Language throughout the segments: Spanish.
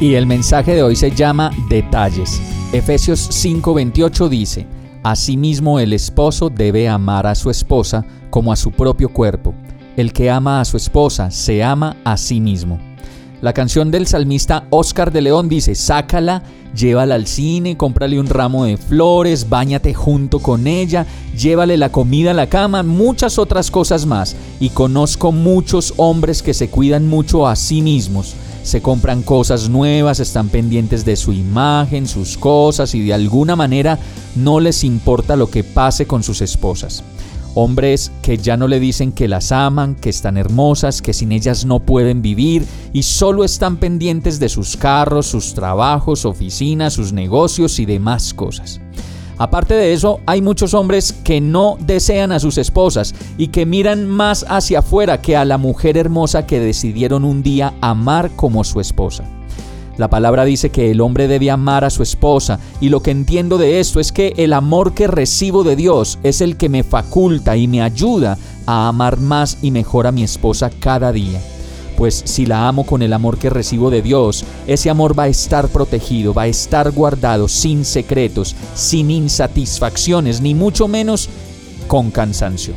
Y el mensaje de hoy se llama Detalles. Efesios 5:28 dice, Asimismo el esposo debe amar a su esposa como a su propio cuerpo. El que ama a su esposa se ama a sí mismo. La canción del salmista Oscar de León dice, sácala, llévala al cine, cómprale un ramo de flores, báñate junto con ella, llévale la comida a la cama, muchas otras cosas más. Y conozco muchos hombres que se cuidan mucho a sí mismos. Se compran cosas nuevas, están pendientes de su imagen, sus cosas y de alguna manera no les importa lo que pase con sus esposas. Hombres que ya no le dicen que las aman, que están hermosas, que sin ellas no pueden vivir y solo están pendientes de sus carros, sus trabajos, oficinas, sus negocios y demás cosas. Aparte de eso, hay muchos hombres que no desean a sus esposas y que miran más hacia afuera que a la mujer hermosa que decidieron un día amar como su esposa. La palabra dice que el hombre debe amar a su esposa y lo que entiendo de esto es que el amor que recibo de Dios es el que me faculta y me ayuda a amar más y mejor a mi esposa cada día. Pues si la amo con el amor que recibo de Dios, ese amor va a estar protegido, va a estar guardado sin secretos, sin insatisfacciones, ni mucho menos con cansancio.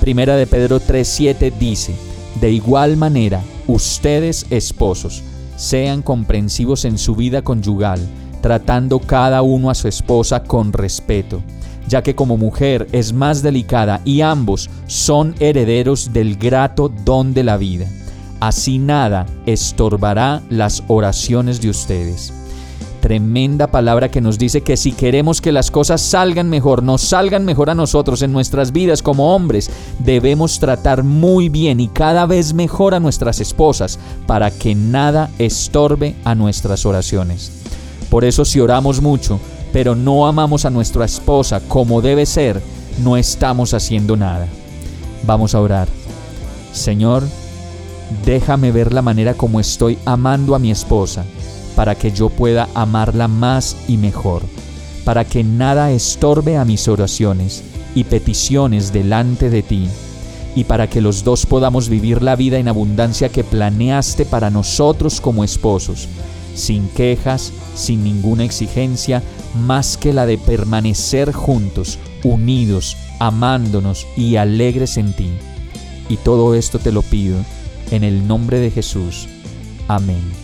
Primera de Pedro 3:7 dice, de igual manera, ustedes esposos, sean comprensivos en su vida conyugal, tratando cada uno a su esposa con respeto, ya que como mujer es más delicada y ambos son herederos del grato don de la vida. Así nada estorbará las oraciones de ustedes tremenda palabra que nos dice que si queremos que las cosas salgan mejor, nos salgan mejor a nosotros en nuestras vidas como hombres, debemos tratar muy bien y cada vez mejor a nuestras esposas para que nada estorbe a nuestras oraciones. Por eso si oramos mucho, pero no amamos a nuestra esposa como debe ser, no estamos haciendo nada. Vamos a orar. Señor, déjame ver la manera como estoy amando a mi esposa para que yo pueda amarla más y mejor, para que nada estorbe a mis oraciones y peticiones delante de ti, y para que los dos podamos vivir la vida en abundancia que planeaste para nosotros como esposos, sin quejas, sin ninguna exigencia, más que la de permanecer juntos, unidos, amándonos y alegres en ti. Y todo esto te lo pido en el nombre de Jesús. Amén.